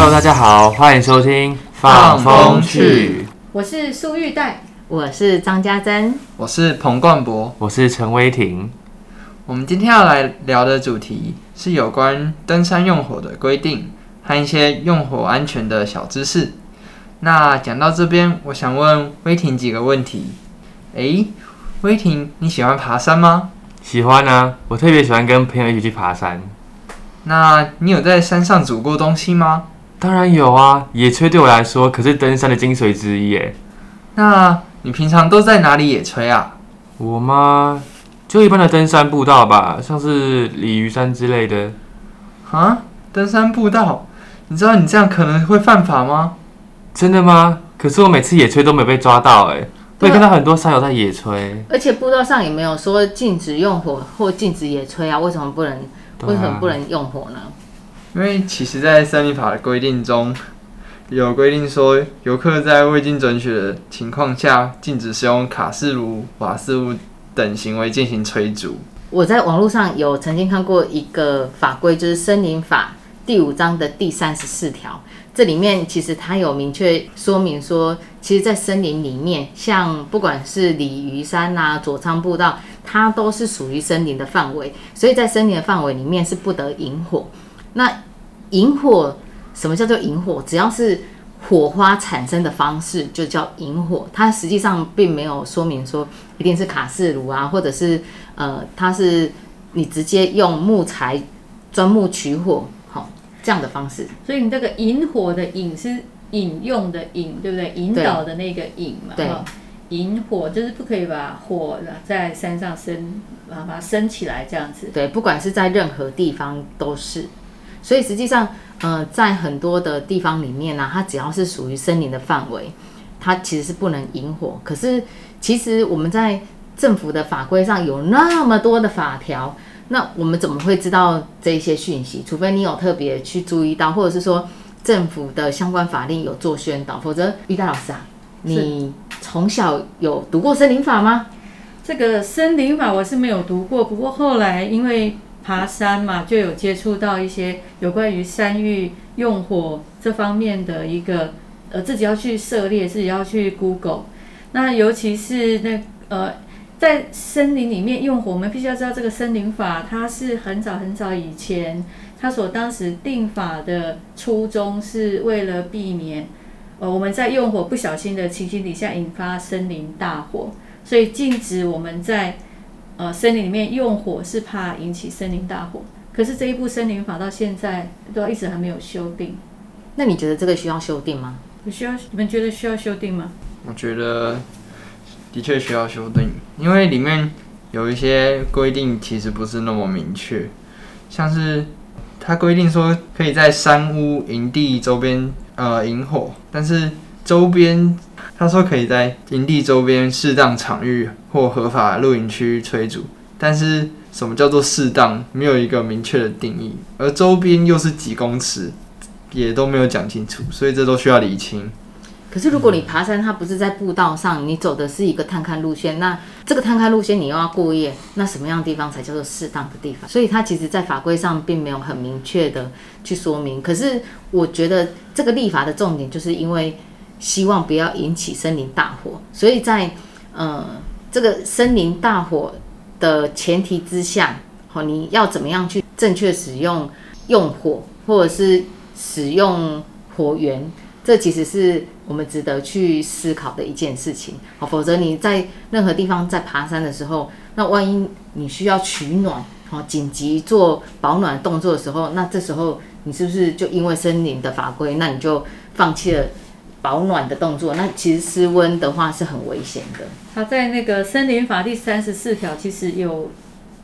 Hello，大家好，欢迎收听《放风去》，我是苏玉黛，我是张家珍，我是彭冠博，我是陈威霆。我们今天要来聊的主题是有关登山用火的规定和一些用火安全的小知识。那讲到这边，我想问威霆几个问题。诶，威霆，你喜欢爬山吗？喜欢啊，我特别喜欢跟朋友一起去爬山。那你有在山上煮过东西吗？当然有啊，野炊对我来说可是登山的精髓之一耶。那你平常都在哪里野炊啊？我吗？就一般的登山步道吧，像是鲤鱼山之类的。啊，登山步道？你知道你这样可能会犯法吗？真的吗？可是我每次野炊都没被抓到哎，我也看到很多山友在野炊。而且步道上也没有说禁止用火或禁止野炊啊，为什么不能？为什么不能用火呢？因为其实，在森林法的规定中，有规定说，游客在未经准许的情况下，禁止使用卡式炉、瓦斯炉等行为进行炊煮。我在网络上有曾经看过一个法规，就是《森林法》第五章的第三十四条。这里面其实它有明确说明说，其实，在森林里面，像不管是鲤鱼山啊、左仓步道，它都是属于森林的范围，所以在森林的范围里面是不得引火。那引火，什么叫做引火？只要是火花产生的方式，就叫引火。它实际上并没有说明说一定是卡式炉啊，或者是呃，它是你直接用木材钻木取火。好这样的方式，所以你这个引火的引是引用的引，对不对？引导的那个引嘛，对。引火就是不可以把火在山上升，把它升起来这样子。对，不管是在任何地方都是。所以实际上，呃，在很多的地方里面呢，它只要是属于森林的范围，它其实是不能引火。可是其实我们在政府的法规上有那么多的法条。那我们怎么会知道这些讯息？除非你有特别去注意到，或者是说政府的相关法令有做宣导，否则玉丹老师啊，你从小有读过森林法吗？这个森林法我是没有读过，不过后来因为爬山嘛，就有接触到一些有关于山域用火这方面的一个，呃，自己要去涉猎，自己要去 Google。那尤其是那呃。在森林里面用火，我们必须要知道这个森林法，它是很早很早以前，它所当时定法的初衷是为了避免，呃，我们在用火不小心的情形底下引发森林大火，所以禁止我们在呃森林里面用火，是怕引起森林大火。可是这一部森林法到现在都一直还没有修订。那你觉得这个需要修订吗？不需要？你们觉得需要修订吗？我觉得。的确需要修订，因为里面有一些规定其实不是那么明确，像是它规定说可以在山屋、营地周边呃引火，但是周边他说可以在营地周边适当场域或合法露营区催煮，但是什么叫做适当，没有一个明确的定义，而周边又是几公尺，也都没有讲清楚，所以这都需要理清。可是，如果你爬山，它不是在步道上，你走的是一个探勘路线，那这个探勘路线你又要过夜，那什么样的地方才叫做适当的地方？所以它其实，在法规上并没有很明确的去说明。可是，我觉得这个立法的重点，就是因为希望不要引起森林大火，所以在呃这个森林大火的前提之下，好，你要怎么样去正确使用用火，或者是使用火源？这其实是我们值得去思考的一件事情，好，否则你在任何地方在爬山的时候，那万一你需要取暖，好，紧急做保暖动作的时候，那这时候你是不是就因为森林的法规，那你就放弃了保暖的动作？那其实失温的话是很危险的。它在那个森林法第三十四条，其实有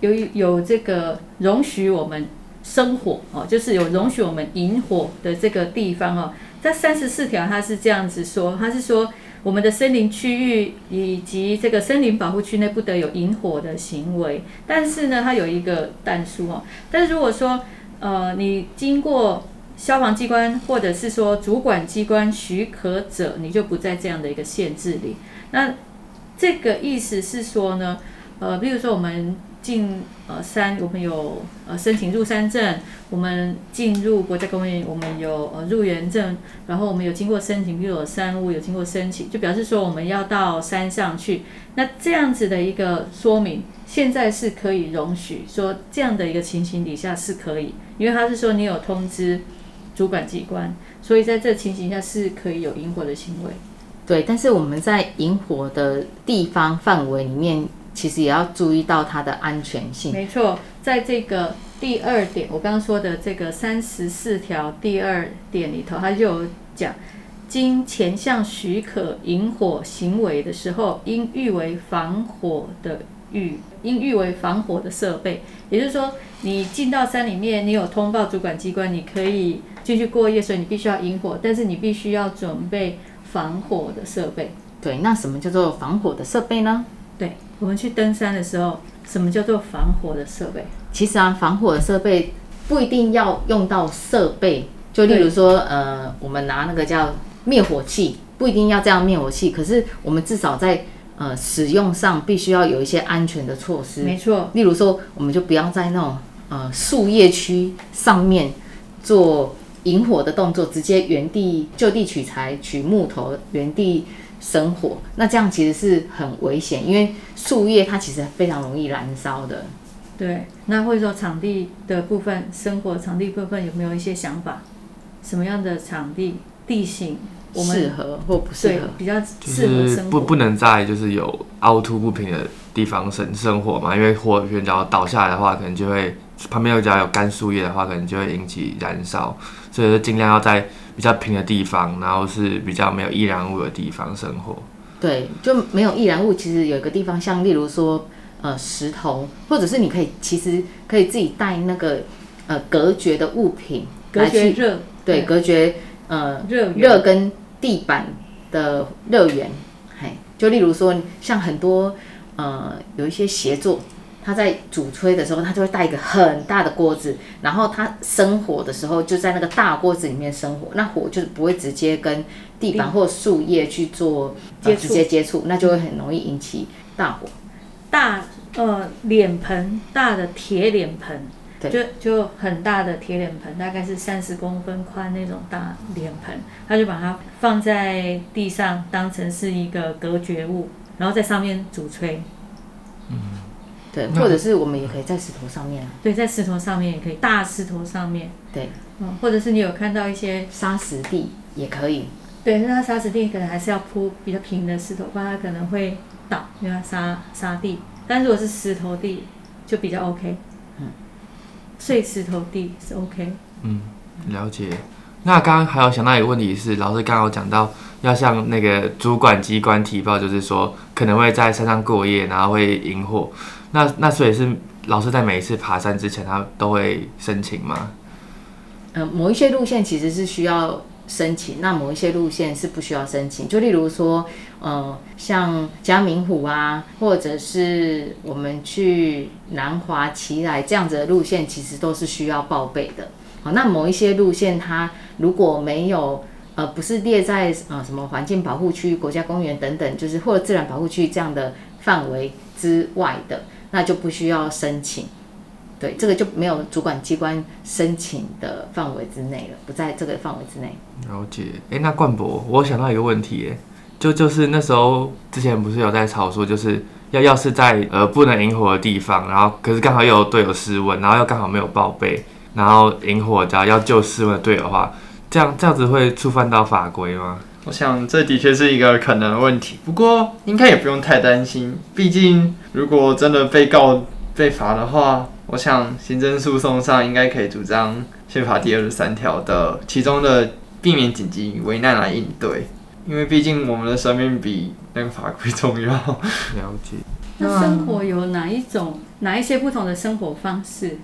有有这个容许我们生火哦，就是有容许我们引火的这个地方哦。在三十四条，它是这样子说，它是说我们的森林区域以及这个森林保护区内不得有引火的行为。但是呢，它有一个但书哦。但是如果说呃你经过消防机关或者是说主管机关许可者，你就不在这样的一个限制里。那这个意思是说呢，呃，比如说我们进呃山，我们有呃申请入山证，我们进入国家公园，我们有呃入园证，然后我们有经过申请，比如有山屋有经过申请，就表示说我们要到山上去。那这样子的一个说明，现在是可以容许说这样的一个情形底下是可以，因为他是说你有通知主管机关，所以在这情形下是可以有引火的行为。对，但是我们在引火的地方范围里面，其实也要注意到它的安全性。没错，在这个第二点，我刚刚说的这个三十四条第二点里头，它就有讲，经前项许可引火行为的时候，应誉为防火的预，应誉为防火的设备。也就是说，你进到山里面，你有通报主管机关，你可以进去过夜，所以你必须要引火，但是你必须要准备防火的设备。对，那什么叫做防火的设备呢？对，我们去登山的时候，什么叫做防火的设备？其实啊，防火的设备不一定要用到设备，就例如说，呃，我们拿那个叫灭火器，不一定要这样灭火器，可是我们至少在呃使用上必须要有一些安全的措施。没错，例如说，我们就不要在那种呃树叶区上面做引火的动作，直接原地就地取材取木头，原地生火。那这样其实是很危险，因为树叶它其实非常容易燃烧的。对，那或者说场地的部分，生活场地部分有没有一些想法？什么样的场地、地形，我们适合或不适合？比较适合生活？不不能在就是有凹凸不平的地方生生火嘛，因为火源只要倒下来的话，可能就会旁边有只要有干树叶的话，可能就会引起燃烧，所以就尽量要在比较平的地方，然后是比较没有易燃物的地方生活。对，就没有易燃物。其实有一个地方，像例如说，呃，石头，或者是你可以其实可以自己带那个呃隔绝的物品隔来去，绝热，对，隔绝呃热热跟地板的热源。嘿，就例如说，像很多呃有一些协作，他在主吹的时候，他就会带一个很大的锅子，然后他生火的时候就在那个大锅子里面生火，那火就是不会直接跟地板或树叶去做、呃、接触直接接触，那就会很容易引起大火。大呃脸盆，大的铁脸盆，对就就很大的铁脸盆，大概是三十公分宽那种大脸盆，他就把它放在地上，当成是一个隔绝物，然后在上面主吹。对，或者是我们也可以在石头上面啊，对，在石头上面也可以，大石头上面，对，嗯，或者是你有看到一些沙石地也可以。对，那它沙石地可能还是要铺比较平的石头，不然它可能会倒，因为它沙沙地。但如果是石头地，就比较 OK。嗯，碎石头地是 OK。嗯，了解。那刚刚还有想到一个问题是，老师刚刚有讲到要向那个主管机关提报，就是说可能会在山上过夜，然后会引火。那那所以是老师在每一次爬山之前，他都会申请吗？呃，某一些路线其实是需要申请，那某一些路线是不需要申请。就例如说，呃，像嘉明湖啊，或者是我们去南华、奇来这样子的路线，其实都是需要报备的。好，那某一些路线它如果没有呃不是列在呃什么环境保护区、国家公园等等，就是或者自然保护区这样的范围之外的，那就不需要申请。对，这个就没有主管机关申请的范围之内了，不在这个范围之内。了解。诶，那冠博，我想到一个问题，诶，就就是那时候之前不是有在吵说，就是要要是在呃不能引火的地方，然后可是刚好又有队友失温，然后又刚好没有报备，然后引火只要要救失温的队友的话，这样这样子会触犯到法规吗？我想这的确是一个可能的问题，不过应该也不用太担心，毕竟如果真的被告被罚的话，我想行政诉讼上应该可以主张宪法第二十三条的其中的避免紧急危难来应对，因为毕竟我们的生命比那个法规重要。了解。那生活有哪一种、哪一些不同的生活方式？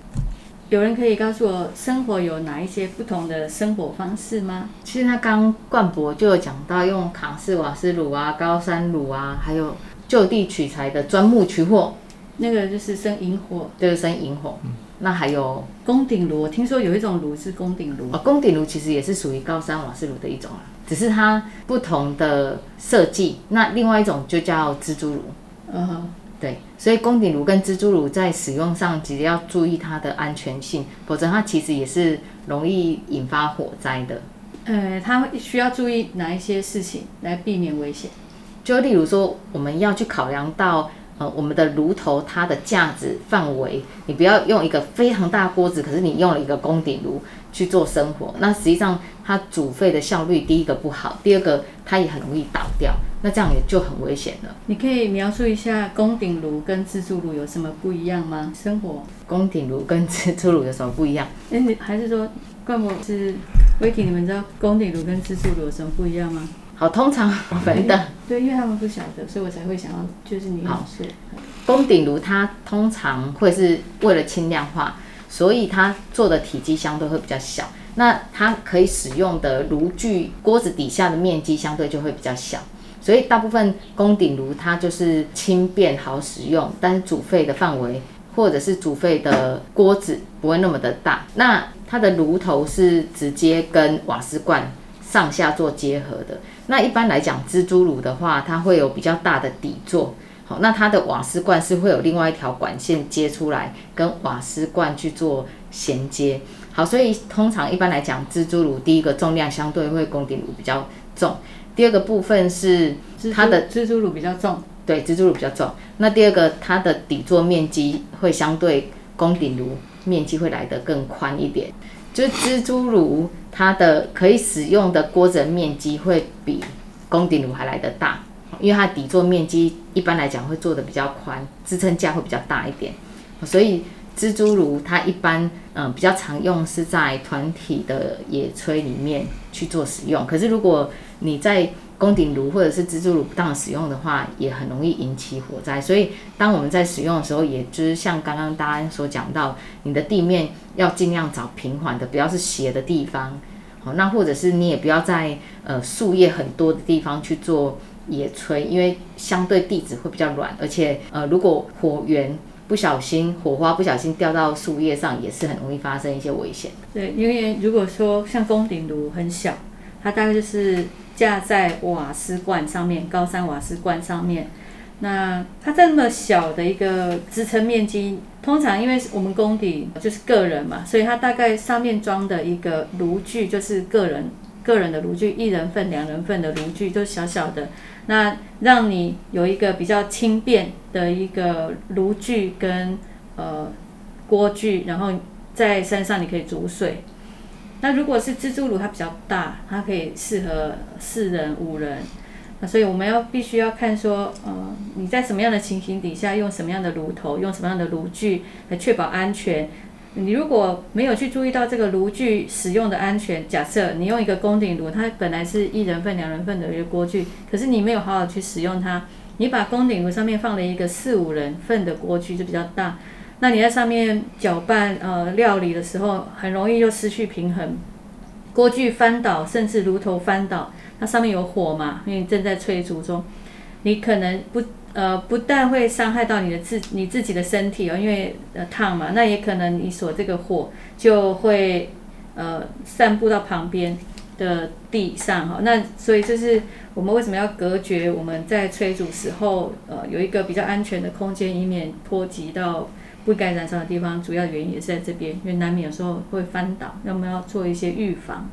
有人可以告诉我，生活有哪一些不同的生活方式吗？其实他刚冠博就有讲到用卡式瓦斯炉啊、高山炉啊，还有就地取材的钻木取火，那个就是生引火，就是生引火。那还有宫顶炉，我听说有一种炉是宫顶炉啊，，宫顶炉其实也是属于高山瓦斯炉的一种啊，只是它不同的设计。那另外一种就叫蜘蛛炉，嗯哼，对，所以宫顶炉跟蜘蛛炉在使用上，其实要注意它的安全性，否则它其实也是容易引发火灾的。呃，它需要注意哪一些事情来避免危险？就例如说，我们要去考量到呃我们的炉头它的架子范围，你不要用一个非常大锅子，可是你用了一个宫顶炉去做生火，那实际上它煮沸的效率第一个不好，第二个它也很容易倒掉，那这样也就很危险了。你可以描述一下宫顶炉跟自助炉有什么不一样吗？生活？宫顶炉跟自助炉有什么不一样？哎，你还是说冠博是 Vicky？你们知道宫顶炉跟自助炉有什么不一样吗？好，通常我们的对，因为他们不晓得，所以我才会想要就是你好是。宫顶炉它通常会是为了轻量化，所以它做的体积相对会比较小。那它可以使用的炉具锅子底下的面积相对就会比较小，所以大部分宫顶炉它就是轻便好使用，但是煮沸的范围或者是煮沸的锅子不会那么的大。那它的炉头是直接跟瓦斯罐上下做结合的。那一般来讲，蜘蛛炉的话，它会有比较大的底座。好，那它的瓦斯罐是会有另外一条管线接出来，跟瓦斯罐去做衔接。好，所以通常一般来讲，蜘蛛炉第一个重量相对会宫顶炉比较重，第二个部分是它的蜘蛛炉比较重，对蜘蛛炉比较重。那第二个它的底座面积会相对宫顶炉面积会来得更宽一点，就是蜘蛛炉它的可以使用的锅子面积会比宫顶炉还来得大。因为它底座面积一般来讲会做的比较宽，支撑架会比较大一点，所以蜘蛛炉它一般嗯、比较常用是在团体的野炊里面去做使用。可是如果你在宫顶炉或者是蜘蛛炉不当使用的话，也很容易引起火灾。所以当我们在使用的时候，也就是像刚刚大家所讲到，你的地面要尽量找平缓的，不要是斜的地方。好，那或者是你也不要在呃树叶很多的地方去做野炊，因为相对地质会比较软，而且呃如果火源不小心火花不小心掉到树叶上，也是很容易发生一些危险。对，因为如果说像宫顶炉很小，它大概就是架在瓦斯罐上面，高山瓦斯罐上面。那它这么小的一个支撑面积，通常因为我们工底就是个人嘛，所以它大概上面装的一个炉具就是个人个人的炉具，一人份、两人份的炉具都小小的，那让你有一个比较轻便的一个炉具跟呃锅具，然后在山上你可以煮水。那如果是蜘蛛炉，它比较大，它可以适合四人、五人。那所以我们要必须要看说，呃，你在什么样的情形底下用什么样的炉头，用什么样的炉具来确保安全。你如果没有去注意到这个炉具使用的安全，假设你用一个宫顶炉，它本来是一人份、两人份的一个锅具，可是你没有好好去使用它，你把宫顶炉上面放了一个四五人份的锅具就比较大，那你在上面搅拌呃料理的时候，很容易就失去平衡，锅具翻倒，甚至炉头翻倒。它上面有火嘛，因为正在催煮中，你可能不呃不但会伤害到你的自你自己的身体哦，因为呃烫嘛，那也可能你所这个火就会呃散布到旁边的地上哈。那所以这是我们为什么要隔绝我们在催煮时候呃有一个比较安全的空间，以免波及到不该燃烧的地方。主要原因也是在这边，因为难免有时候会翻倒，那我们要做一些预防。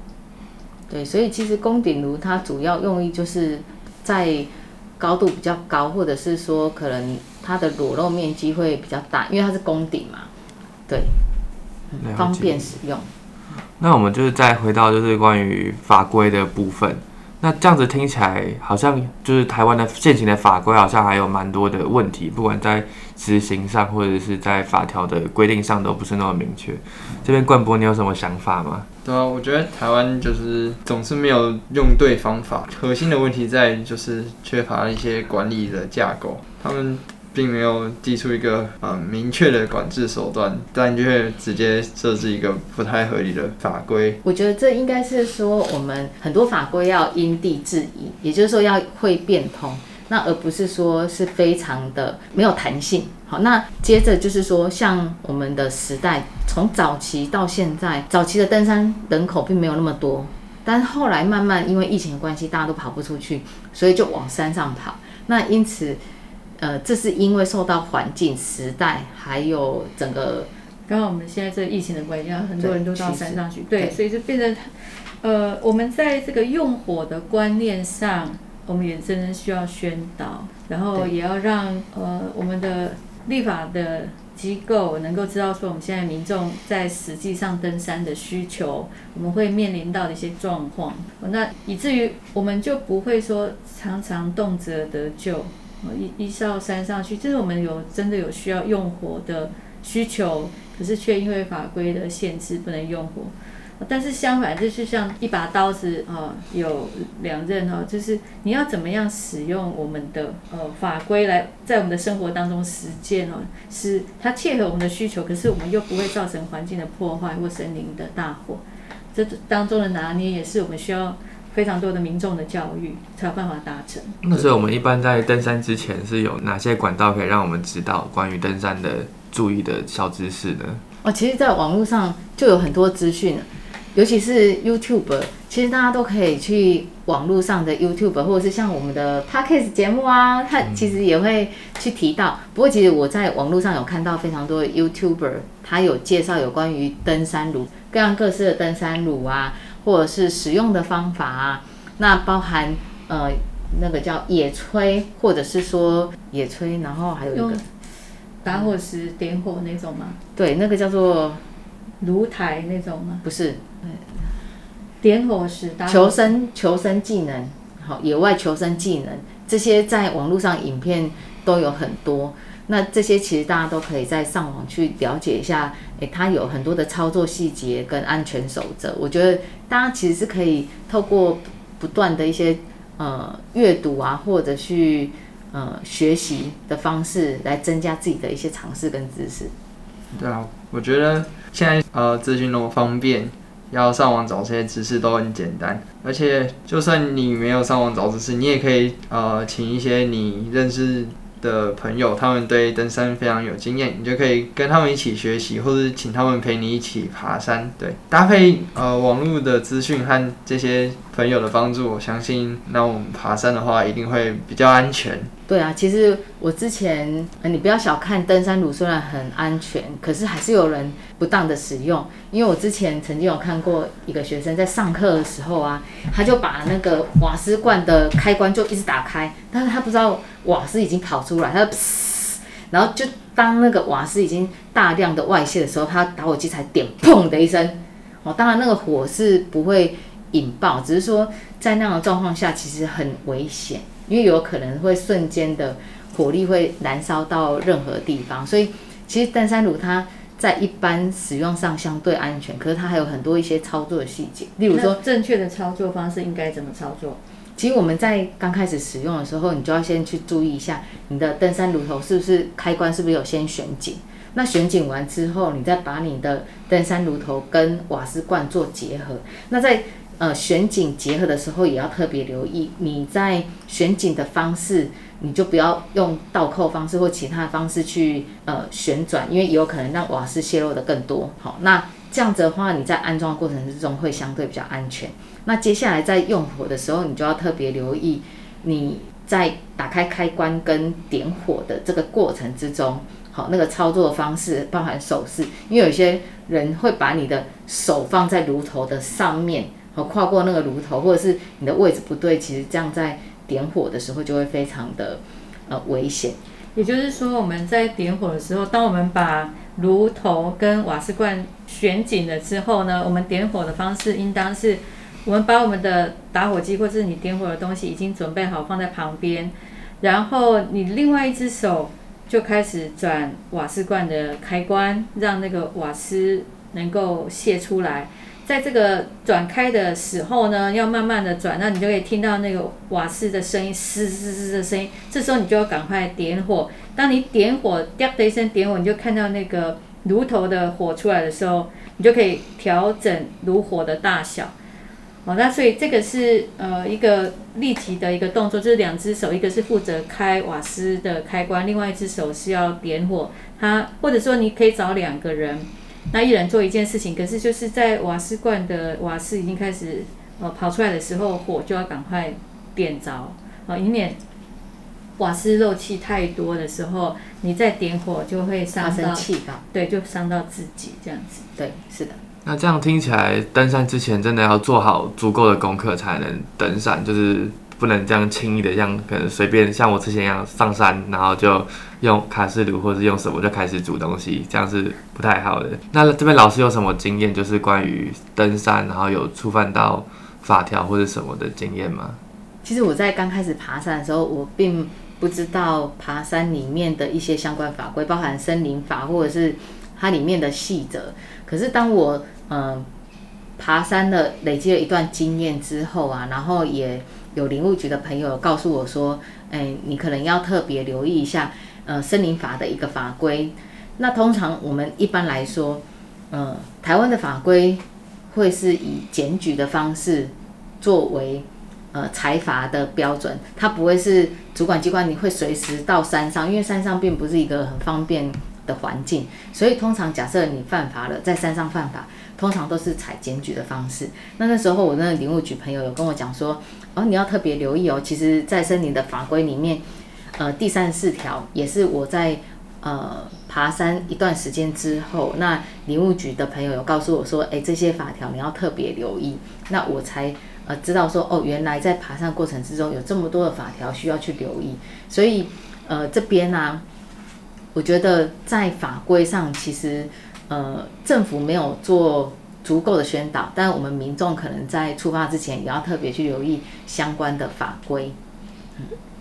对，所以其实宫顶炉它主要用意就是在高度比较高，或者是说可能它的裸露面积会比较大，因为它是宫顶嘛，对，方便使用。那我们就是再回到就是关于法规的部分。那这样子听起来好像就是台湾的现行的法规好像还有蛮多的问题，不管在执行上或者是在法条的规定上都不是那么明确。这边冠博你有什么想法吗？对啊，我觉得台湾就是总是没有用对方法，核心的问题在于就是缺乏一些管理的架构，他们并没有寄出一个呃明确的管制手段，但却直接设置一个不太合理的法规。我觉得这应该是说，我们很多法规要因地制宜，也就是说要会变通，那而不是说是非常的没有弹性。好，那接着就是说，像我们的时代，从早期到现在，早期的登山人口并没有那么多，但是后来慢慢因为疫情的关系，大家都跑不出去，所以就往山上跑。那因此，呃，这是因为受到环境、时代还有整个刚好我们现在这疫情的关系，很多人都到山上去，对对，所以就变成，呃，我们在这个用火的观念上，我们也真的需要宣导，然后也要让呃我们的立法的机构能够知道说，我们现在民众在实际上登山的需求，我们会面临到的一些状况，那以至于我们就不会说常常动辄得救。一一到山上去，就是我们有真的有需要用火的需求，可是却因为法规的限制不能用火。但是相反，就是像一把刀子啊、有两刃哈、就是你要怎么样使用我们的呃法规来在我们的生活当中实践哦，是它切合我们的需求，可是我们又不会造成环境的破坏或森林的大火。这当中的拿捏也是我们需要非常多的民众的教育才有办法达成。那所以我们一般在登山之前是有哪些管道可以让我们知道关于登山的注意的小知识呢？哦，其实，在网络上就有很多资讯，尤其是 YouTube，其实大家都可以去网络上的 YouTube，或者是像我们的 Podcast 节目啊，它其实也会去提到。不过，其实我在网络上有看到非常多的 YouTuber，他有介绍有关于登山乳各样各式的登山乳啊，或者是使用的方法啊，那包含呃那个叫野炊，或者是说野炊，然后还有一个打火石点火那种吗？对，那个叫做炉台那种吗？不是点火石打火求生求生技能，好，野外求生技能这些在网络上影片都有很多。那这些其实大家都可以在上网去了解一下，诶，它有很多的操作细节跟安全守则。我觉得大家其实是可以透过不断的一些呃阅读啊，或者去呃学习的方式来增加自己的一些尝试跟知识。对啊，我觉得现在呃资讯那么方便，要上网找这些知识都很简单，而且就算你没有上网找知识，你也可以呃请一些你认识的朋友，他们对登山非常有经验，你就可以跟他们一起学习，或者请他们陪你一起爬山。对，搭配呃网络的资讯和这些朋友的帮助，我相信那我们爬山的话一定会比较安全。对啊，其实我之前，呃你不要小看登山乳，虽然很安全，可是还是有人不当的使用。因为我之前曾经有看过一个学生在上课的时候啊，他就把那个瓦斯罐的开关就一直打开，但是他不知道瓦斯已经跑出来，他，然后就当那个瓦斯已经大量的外泄的时候，他打火机才点砰的一声。哦，当然那个火是不会引爆，只是说在那样的状况下，其实很危险。因为有可能会瞬间的火力会燃烧到任何地方，所以其实登山炉它在一般使用上相对安全，可是它还有很多一些操作的细节，例如说正确的操作方式应该怎么操作？其实我们在刚开始使用的时候，你就要先去注意一下你的登山炉头是不是开关是不是有先旋紧。那旋紧完之后，你再把你的登山炉头跟瓦斯罐做结合。那在呃旋紧结合的时候，也要特别留意你在旋紧的方式，你就不要用倒扣方式或其他的方式去呃旋转，因为有可能让瓦斯泄漏的更多。好，那这样子的话，你在安装的过程之中会相对比较安全。那接下来在用火的时候，你就要特别留意你在打开开关跟点火的这个过程之中，好，那个操作方式包含手势，因为有些人会把你的手放在炉头的上面，好，跨过那个炉头，或者是你的位置不对，其实这样在点火的时候就会非常的呃危险。也就是说，我们在点火的时候，当我们把炉头跟瓦斯罐旋紧了之后呢，我们点火的方式应当是，我们把我们的打火机或是你点火的东西已经准备好放在旁边，然后你另外一只手就开始转瓦斯罐的开关，让那个瓦斯能够泄出来。在这个转开的时候呢，要慢慢的转，那你就可以听到那个瓦斯的声音，嘶嘶嘶的声音。这时候你就要赶快点火。当你点火，掉的一声点火，你就看到那个炉头的火出来的时候，你就可以调整炉火的大小。哦，那所以这个是呃一个立即的一个动作，就是两只手，一个是负责开瓦斯的开关，另外一只手是要点火。它或者说你可以找两个人。那一人做一件事情，可是就是在瓦斯罐的瓦斯已经开始呃跑出来的时候，火就要赶快点着啊，以免瓦斯漏气太多的时候，你再点火就会伤到气吧？对，就伤到自己这样子。对，是的。那这样听起来，登山之前真的要做好足够的功课才能登山，就是。不能这样轻易的，像可能随便像我之前一样上山，然后就用卡式炉或者用什么就开始煮东西，这样是不太好的。那这边老师有什么经验，就是关于登山，然后有触犯到法条或者什么的经验吗？其实我在刚开始爬山的时候，我并不知道爬山里面的一些相关法规，包含森林法或者是它里面的细则。可是当我嗯爬山的累积了一段经验之后啊，然后也。有林务局的朋友告诉我说：“哎，你可能要特别留意一下，呃，森林法的一个法规。那通常我们一般来说，呃，台湾的法规会是以检举的方式作为呃裁罚的标准，它不会是主管机关你会随时到山上，因为山上并不是一个很方便的环境，所以通常假设你犯法了，在山上犯法。”通常都是采检举的方式。那那时候我那个林务局朋友有跟我讲说，哦，你要特别留意哦。其实，在森林的法规里面，呃，第三十四条也是我在呃爬山一段时间之后，那林务局的朋友有告诉我说，哎，这些法条你要特别留意。那我才呃知道说，哦，原来在爬山过程之中有这么多的法条需要去留意。所以，呃，这边呢，我觉得在法规上其实。呃，政府没有做足够的宣导，但我们民众可能在出发之前也要特别去留意相关的法规。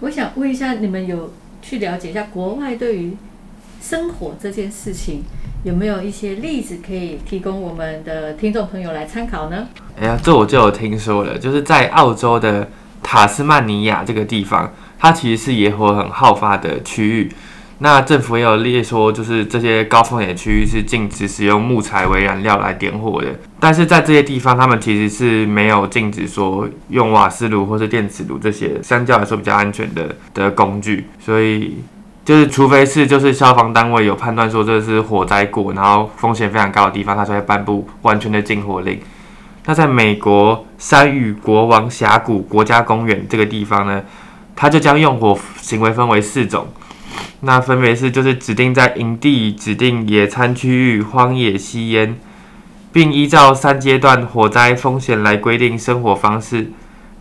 我想问一下，你们有去了解一下国外对于生活这件事情有没有一些例子可以提供我们的听众朋友来参考呢？哎呀，这我就有听说了，就是在澳洲的塔斯曼尼亚这个地方，它其实是野火很好发的区域。那政府也有列说，就是这些高风险区域是禁止使用木材为燃料来点火的。但是在这些地方，他们其实是没有禁止说用瓦斯炉或是电磁炉这些相较来说比较安全的的工具。所以就是，除非是就是消防单位有判断说这是火灾过，然后风险非常高的地方，他才会颁布完全的禁火令。那在美国山域国王峡谷国家公园这个地方呢，他就将用火行为分为四种。那分别是就是指定在营地、指定野餐区域、荒野吸烟，并依照三阶段火灾风险来规定生活方式。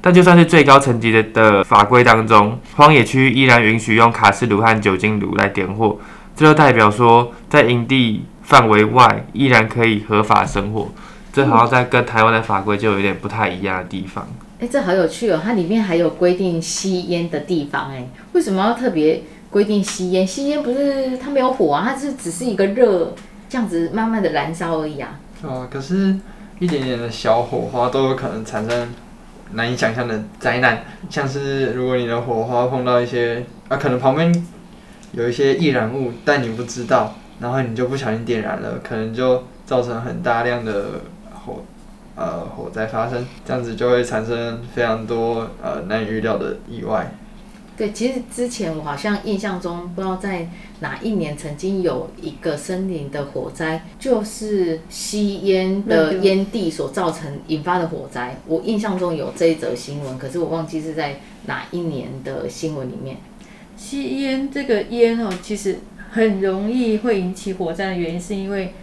但就算是最高层级的的法规当中，荒野区依然允许用卡式炉和酒精炉来点火。这就代表说，在营地范围外依然可以合法生活。这好像在跟台湾的法规就有点不太一样的地方。哎，这好有趣哦！它里面还有规定吸烟的地方，哎，为什么要特别？规定吸烟，吸烟不是它没有火啊，它是只是一个热，这样子慢慢的燃烧而已啊。哦，可是一点点的小火花都有可能产生难以想象的灾难，像是如果你的火花碰到一些啊，可能旁边有一些易燃物，但你不知道，然后你就不小心点燃了，可能就造成很大量的火呃火灾发生，这样子就会产生非常多呃难以预料的意外。对，其实之前我好像印象中，不知道在哪一年曾经有一个森林的火灾，就是吸烟的烟蒂所造成引发的火灾。我印象中有这一则新闻，可是我忘记是在哪一年的新闻里面。吸烟这个烟哦，其实很容易会引起火灾的原因，是因为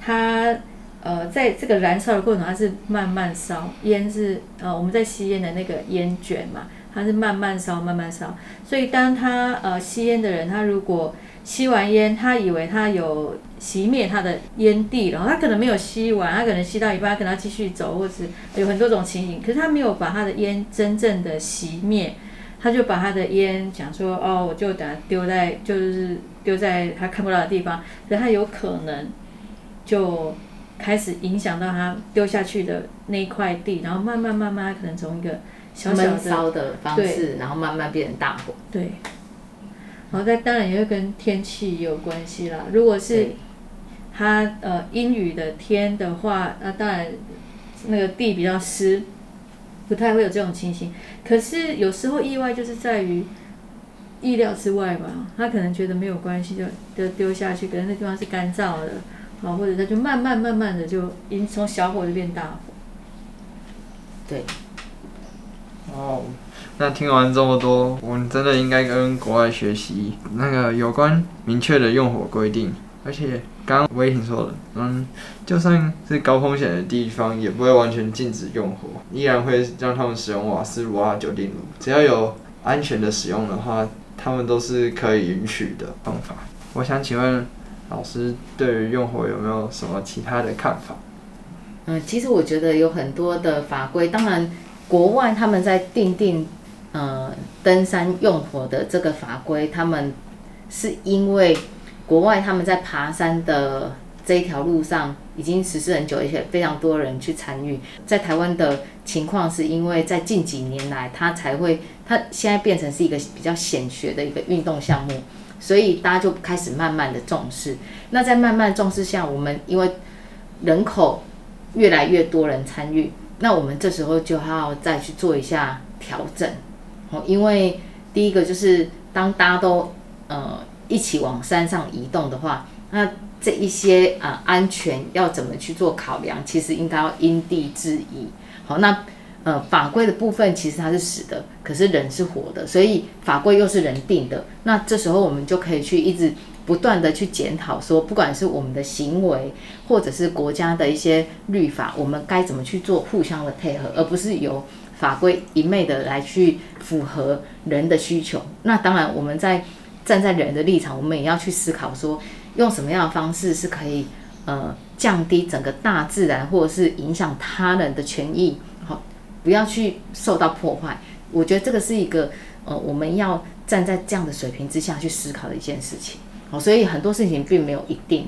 它呃在这个燃烧的过程它是慢慢烧，烟是呃我们在吸烟的那个烟卷嘛。它是慢慢烧，慢慢烧，所以当他呃吸烟的人，他如果吸完烟，他以为他有熄灭他的烟蒂，然后他可能没有吸完，他可能吸到一半，他可能继续走，或者有很多种情形，可是他没有把他的烟真正的熄灭，他就把他的烟讲说，哦，我就等下丢在，就是丢在他看不到的地方，可是他有可能就开始影响到他丢下去的那一块地，然后慢慢慢慢，可能从一个小小闷烧的方式，然后慢慢变成大火。对，然后再当然也会跟天气有关系啦。如果是对它呃阴雨的天的话，那当然那个地比较湿，不太会有这种情形。可是有时候意外就是在于意料之外吧，他可能觉得没有关系，就就丢下去，可能那地方是干燥的，啊，或者他就慢慢慢慢的就因从小火就变大火。对，哦，那听完这么多，我们真的应该跟国外学习那个有关明确的用火规定，而且刚刚威霆说了，嗯，就算是高风险的地方，也不会完全禁止用火，依然会让他们使用瓦斯炉啊、酒精炉，只要有安全的使用的话，他们都是可以允许的方法。我想请问老师，对于用火有没有什么其他的看法？嗯，其实我觉得有很多的法规，当然国外他们在定定呃登山用火的这个法规，他们是因为国外他们在爬山的这一条路上已经实施很久，而且非常多人去参与。在台湾的情况是因为在近几年来，它才会它现在变成是一个比较显学的一个运动项目，所以大家就开始慢慢的重视。那在慢慢重视下，我们因为人口越来越多人参与，那我们这时候就要再去做一下调整。哦，因为第一个就是当大家都呃一起往山上移动的话，那这一些呃安全要怎么去做考量，其实应该要因地制宜。好，那呃法规的部分其实它是死的，可是人是活的，所以法规又是人定的。那这时候我们就可以去一直不断的去检讨，说不管是我们的行为，或者是国家的一些律法，我们该怎么去做互相的配合，而不是由法规一昧的来去符合人的需求。那当然，我们在站在人的立场，我们也要去思考说，用什么样的方式是可以呃降低整个大自然或者是影响他人的权益，好，不要去受到破坏。我觉得这个是一个呃我们要站在这样的水平之下去思考的一件事情。哦，所以很多事情并没有一定。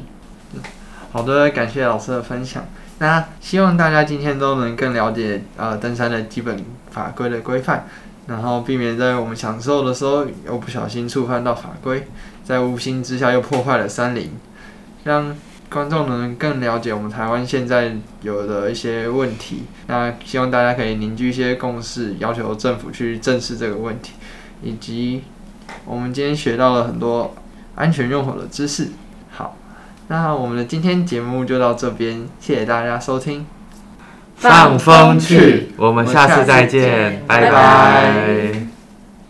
好的，感谢老师的分享。那希望大家今天都能更了解呃登山的基本法规的规范，然后避免在我们享受的时候又不小心触犯到法规，在无形之下又破坏了山林，让观众能更了解我们台湾现在有的一些问题。那希望大家可以凝聚一些共识，要求政府去正视这个问题，以及我们今天学到了很多安全用火的知识。好。那我们的今天节目就到这边，谢谢大家收听。放风去，我们下次再见，拜拜拜拜